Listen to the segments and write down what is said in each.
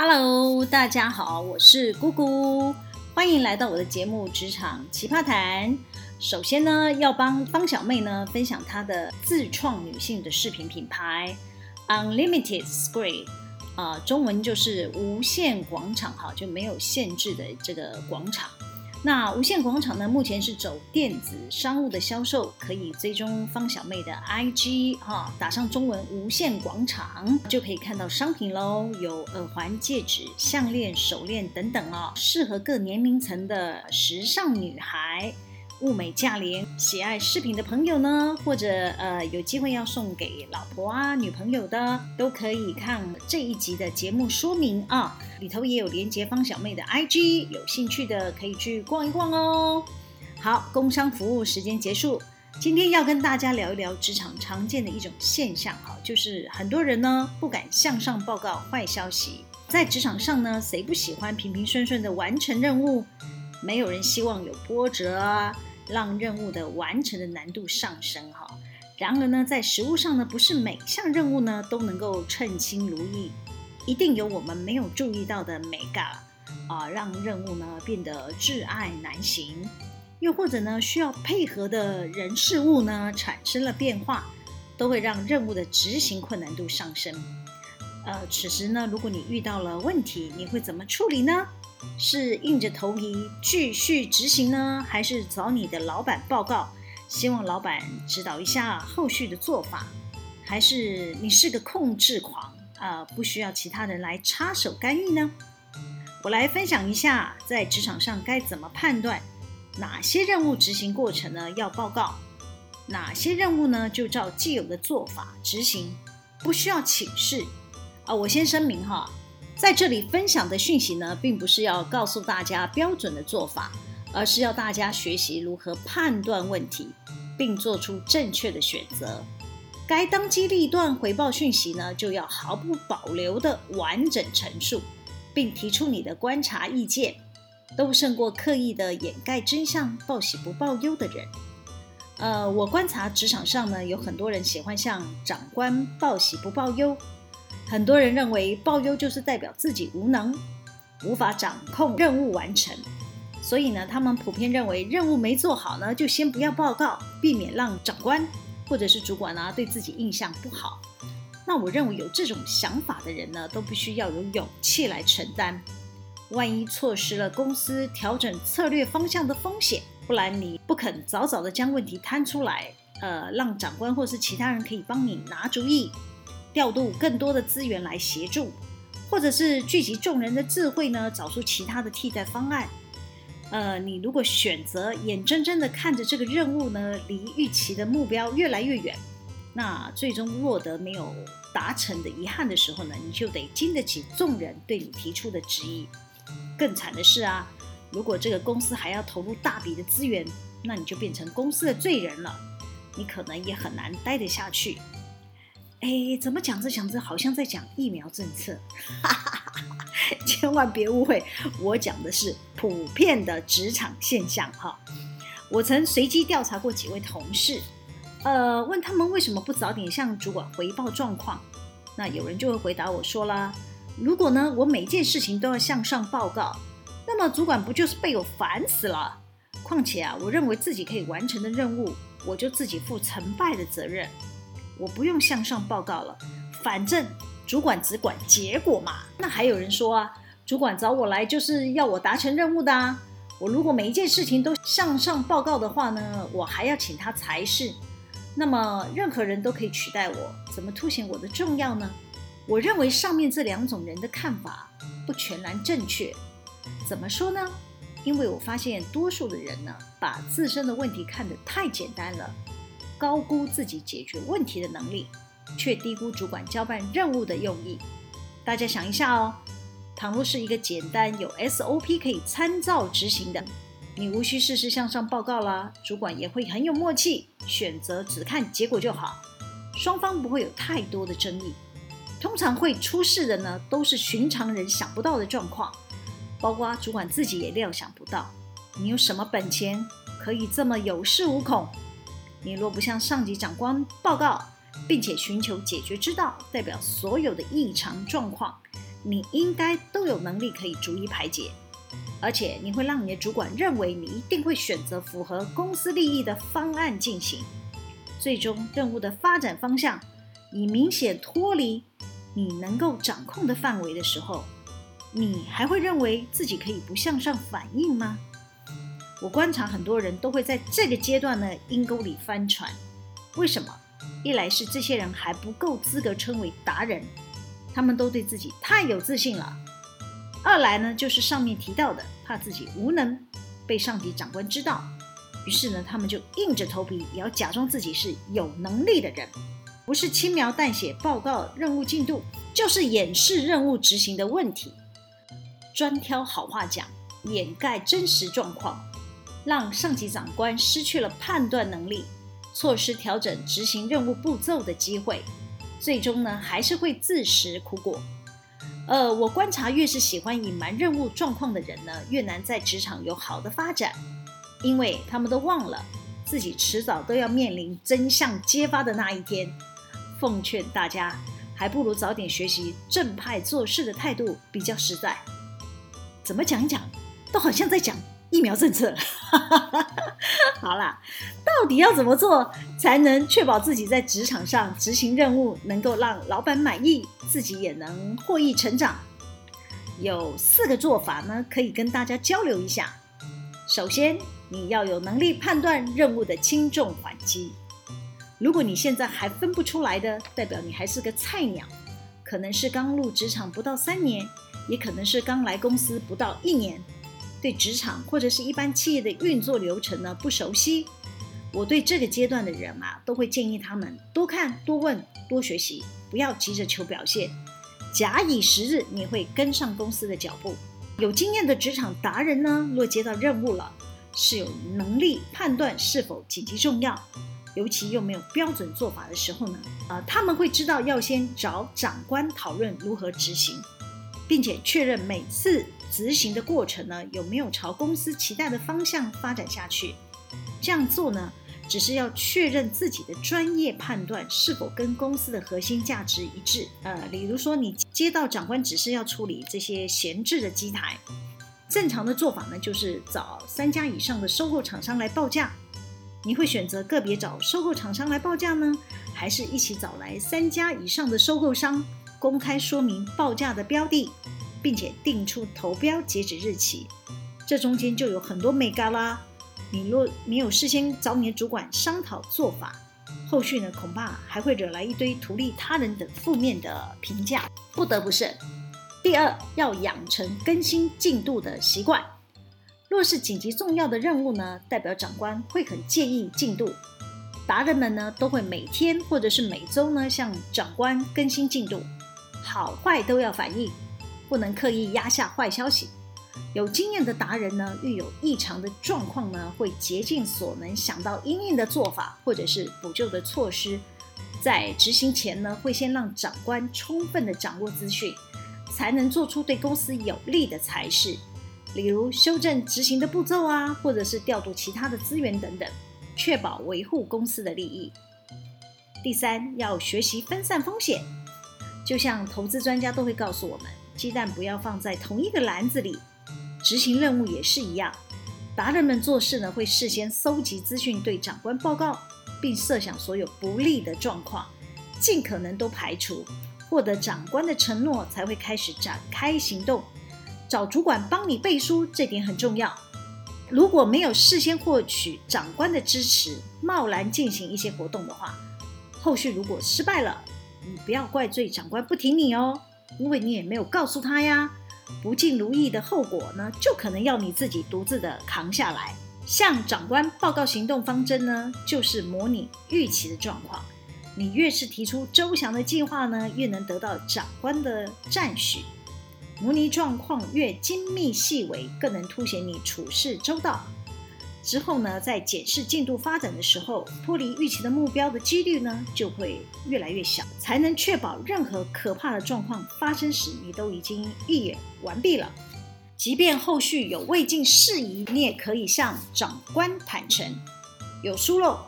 Hello，大家好，我是姑姑，欢迎来到我的节目《职场奇葩谈》。首先呢，要帮方小妹呢分享她的自创女性的饰品品牌 Unlimited Square，啊，中文就是无限广场，哈，就没有限制的这个广场。那无线广场呢，目前是走电子商务的销售，可以追踪方小妹的 IG 哈，打上中文“无线广场”就可以看到商品喽，有耳环、戒指、项链、手链等等哦，适合各年龄层的时尚女孩。物美价廉，喜爱饰品的朋友呢，或者呃有机会要送给老婆啊、女朋友的，都可以看这一集的节目说明啊，里头也有连接方小妹的 IG，有兴趣的可以去逛一逛哦。好，工商服务时间结束，今天要跟大家聊一聊职场常见的一种现象哈，就是很多人呢不敢向上报告坏消息，在职场上呢，谁不喜欢平平顺顺的完成任务？没有人希望有波折啊。让任务的完成的难度上升哈。然而呢，在实物上呢，不是每项任务呢都能够称心如意，一定有我们没有注意到的眉角啊，让任务呢变得挚爱难行，又或者呢需要配合的人事物呢产生了变化，都会让任务的执行困难度上升。呃，此时呢，如果你遇到了问题，你会怎么处理呢？是硬着头皮继续执行呢，还是找你的老板报告，希望老板指导一下后续的做法？还是你是个控制狂啊，不需要其他人来插手干预呢？我来分享一下，在职场上该怎么判断哪些任务执行过程呢要报告，哪些任务呢就照既有的做法执行，不需要请示啊。我先声明哈。在这里分享的讯息呢，并不是要告诉大家标准的做法，而是要大家学习如何判断问题，并做出正确的选择。该当机立断回报讯息呢，就要毫不保留的完整陈述，并提出你的观察意见，都胜过刻意的掩盖真相、报喜不报忧的人。呃，我观察职场上呢，有很多人喜欢向长官报喜不报忧。很多人认为报忧就是代表自己无能，无法掌控任务完成，所以呢，他们普遍认为任务没做好呢，就先不要报告，避免让长官或者是主管啊对自己印象不好。那我认为有这种想法的人呢，都必须要有勇气来承担，万一错失了公司调整策略方向的风险，不然你不肯早早的将问题摊出来，呃，让长官或是其他人可以帮你拿主意。调度更多的资源来协助，或者是聚集众人的智慧呢，找出其他的替代方案。呃，你如果选择眼睁睁的看着这个任务呢，离预期的目标越来越远，那最终落得没有达成的遗憾的时候呢，你就得经得起众人对你提出的质疑。更惨的是啊，如果这个公司还要投入大笔的资源，那你就变成公司的罪人了，你可能也很难待得下去。哎，怎么讲着讲着好像在讲疫苗政策？哈哈哈，千万别误会，我讲的是普遍的职场现象哈。我曾随机调查过几位同事，呃，问他们为什么不早点向主管回报状况。那有人就会回答我说啦：如果呢，我每件事情都要向上报告，那么主管不就是被我烦死了？况且啊，我认为自己可以完成的任务，我就自己负成败的责任。我不用向上报告了，反正主管只管结果嘛。那还有人说啊，主管找我来就是要我达成任务的啊。我如果每一件事情都向上报告的话呢，我还要请他才是。那么任何人都可以取代我，怎么凸显我的重要呢？我认为上面这两种人的看法不全然正确。怎么说呢？因为我发现多数的人呢，把自身的问题看得太简单了。高估自己解决问题的能力，却低估主管交办任务的用意。大家想一下哦，倘若是一个简单有 SOP 可以参照执行的，你无需事事向上报告啦，主管也会很有默契，选择只看结果就好，双方不会有太多的争议。通常会出事的呢，都是寻常人想不到的状况，包括主管自己也料想不到。你有什么本钱可以这么有恃无恐？你若不向上级长官报告，并且寻求解决之道，代表所有的异常状况你应该都有能力可以逐一排解，而且你会让你的主管认为你一定会选择符合公司利益的方案进行，最终任务的发展方向已明显脱离你能够掌控的范围的时候，你还会认为自己可以不向上反映吗？我观察很多人都会在这个阶段呢阴沟里翻船，为什么？一来是这些人还不够资格称为达人，他们都对自己太有自信了；二来呢，就是上面提到的，怕自己无能被上级长官知道，于是呢，他们就硬着头皮也要假装自己是有能力的人，不是轻描淡写报告任务进度，就是掩饰任务执行的问题，专挑好话讲，掩盖真实状况，让上级长官失去了判断能力。错失调整执行任务步骤的机会，最终呢还是会自食苦果。呃，我观察越是喜欢隐瞒任务状况的人呢，越难在职场有好的发展，因为他们都忘了自己迟早都要面临真相揭发的那一天。奉劝大家，还不如早点学习正派做事的态度比较实在。怎么讲一讲，都好像在讲疫苗政策。好啦，到底要怎么做才能确保自己在职场上执行任务能够让老板满意，自己也能获益成长？有四个做法呢，可以跟大家交流一下。首先，你要有能力判断任务的轻重缓急。如果你现在还分不出来的，代表你还是个菜鸟，可能是刚入职场不到三年，也可能是刚来公司不到一年。对职场或者是一般企业的运作流程呢，不熟悉，我对这个阶段的人啊，都会建议他们多看、多问、多学习，不要急着求表现。假以时日，你会跟上公司的脚步。有经验的职场达人呢，若接到任务了，是有能力判断是否紧急重要，尤其又没有标准做法的时候呢，呃，他们会知道要先找长官讨论如何执行，并且确认每次。执行的过程呢，有没有朝公司期待的方向发展下去？这样做呢，只是要确认自己的专业判断是否跟公司的核心价值一致。呃，比如说你接到长官指示要处理这些闲置的机台，正常的做法呢，就是找三家以上的收购厂商来报价。你会选择个别找收购厂商来报价呢，还是一起找来三家以上的收购商，公开说明报价的标的？并且定出投标截止日期，这中间就有很多眉角啦。你若没有事先找你的主管商讨做法，后续呢，恐怕还会惹来一堆图利他人等负面的评价，不得不慎。第二，要养成更新进度的习惯。若是紧急重要的任务呢，代表长官会很介意进度，达人们呢都会每天或者是每周呢向长官更新进度，好坏都要反映。不能刻意压下坏消息。有经验的达人呢，遇有异常的状况呢，会竭尽所能想到应应的做法，或者是补救的措施。在执行前呢，会先让长官充分的掌握资讯，才能做出对公司有利的裁示，例如修正执行的步骤啊，或者是调度其他的资源等等，确保维护公司的利益。第三，要学习分散风险，就像投资专家都会告诉我们。鸡蛋不要放在同一个篮子里，执行任务也是一样。达人们做事呢，会事先搜集资讯，对长官报告，并设想所有不利的状况，尽可能都排除，获得长官的承诺，才会开始展开行动。找主管帮你背书，这点很重要。如果没有事先获取长官的支持，贸然进行一些活动的话，后续如果失败了，你不要怪罪长官不听你哦。因为你也没有告诉他呀，不尽如意的后果呢，就可能要你自己独自的扛下来。向长官报告行动方针呢，就是模拟预期的状况。你越是提出周详的计划呢，越能得到长官的赞许。模拟状况越精密细微，更能凸显你处事周到。之后呢，在检视进度发展的时候，脱离预期的目标的几率呢，就会越来越小，才能确保任何可怕的状况发生时，你都已经预演完毕了。即便后续有未尽事宜，你也可以向长官坦诚，有疏漏，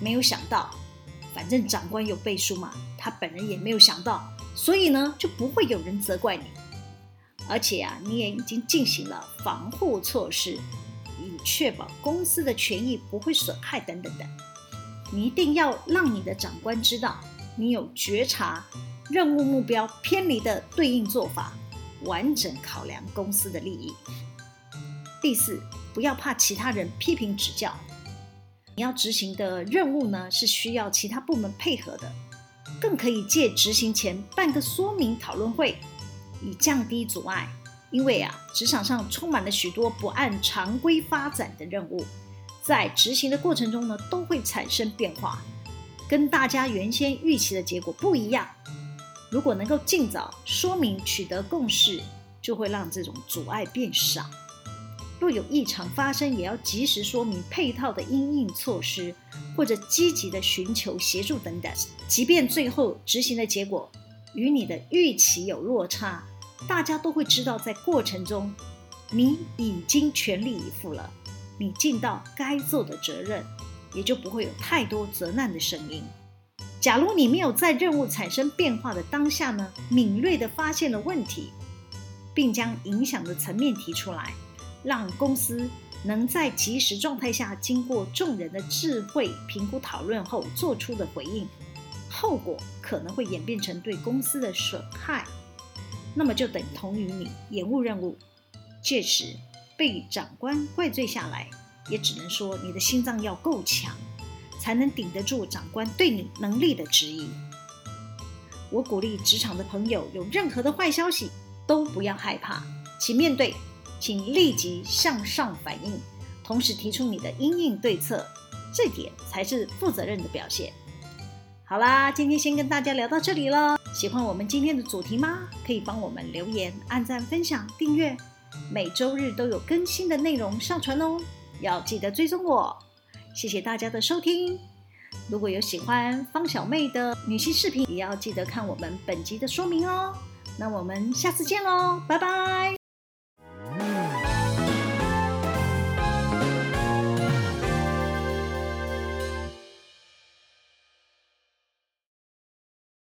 没有想到，反正长官有背书嘛，他本人也没有想到，所以呢，就不会有人责怪你。而且啊，你也已经进行了防护措施，确保公司的权益不会损害等等的。你一定要让你的长官知道，你有觉察任务目标偏离的对应做法，完整考量公司的利益。第四，不要怕其他人批评指教。你要执行的任务呢，是需要其他部门配合的，更可以借执行前办个说明讨论会，以降低阻碍。因为啊，职场上充满了许多不按常规发展的任务。在执行的过程中呢，都会产生变化，跟大家原先预期的结果不一样。如果能够尽早说明、取得共识，就会让这种阻碍变少。若有异常发生，也要及时说明配套的因应措施，或者积极的寻求协助等等。即便最后执行的结果与你的预期有落差，大家都会知道，在过程中你已经全力以赴了。你尽到该做的责任，也就不会有太多责难的声音。假如你没有在任务产生变化的当下呢，敏锐地发现了问题，并将影响的层面提出来，让公司能在即时状态下经过众人的智慧评估讨论后做出的回应，后果可能会演变成对公司的损害，那么就等同于你延误任务，届时。被长官怪罪下来，也只能说你的心脏要够强，才能顶得住长官对你能力的质疑。我鼓励职场的朋友，有任何的坏消息都不要害怕，请面对，请立即向上反应，同时提出你的因应对策，这点才是负责任的表现。好啦，今天先跟大家聊到这里了。喜欢我们今天的主题吗？可以帮我们留言、按赞、分享、订阅。每周日都有更新的内容上传哦，要记得追踪我。谢谢大家的收听。如果有喜欢方小妹的女性视频，也要记得看我们本集的说明哦。那我们下次见喽，拜拜。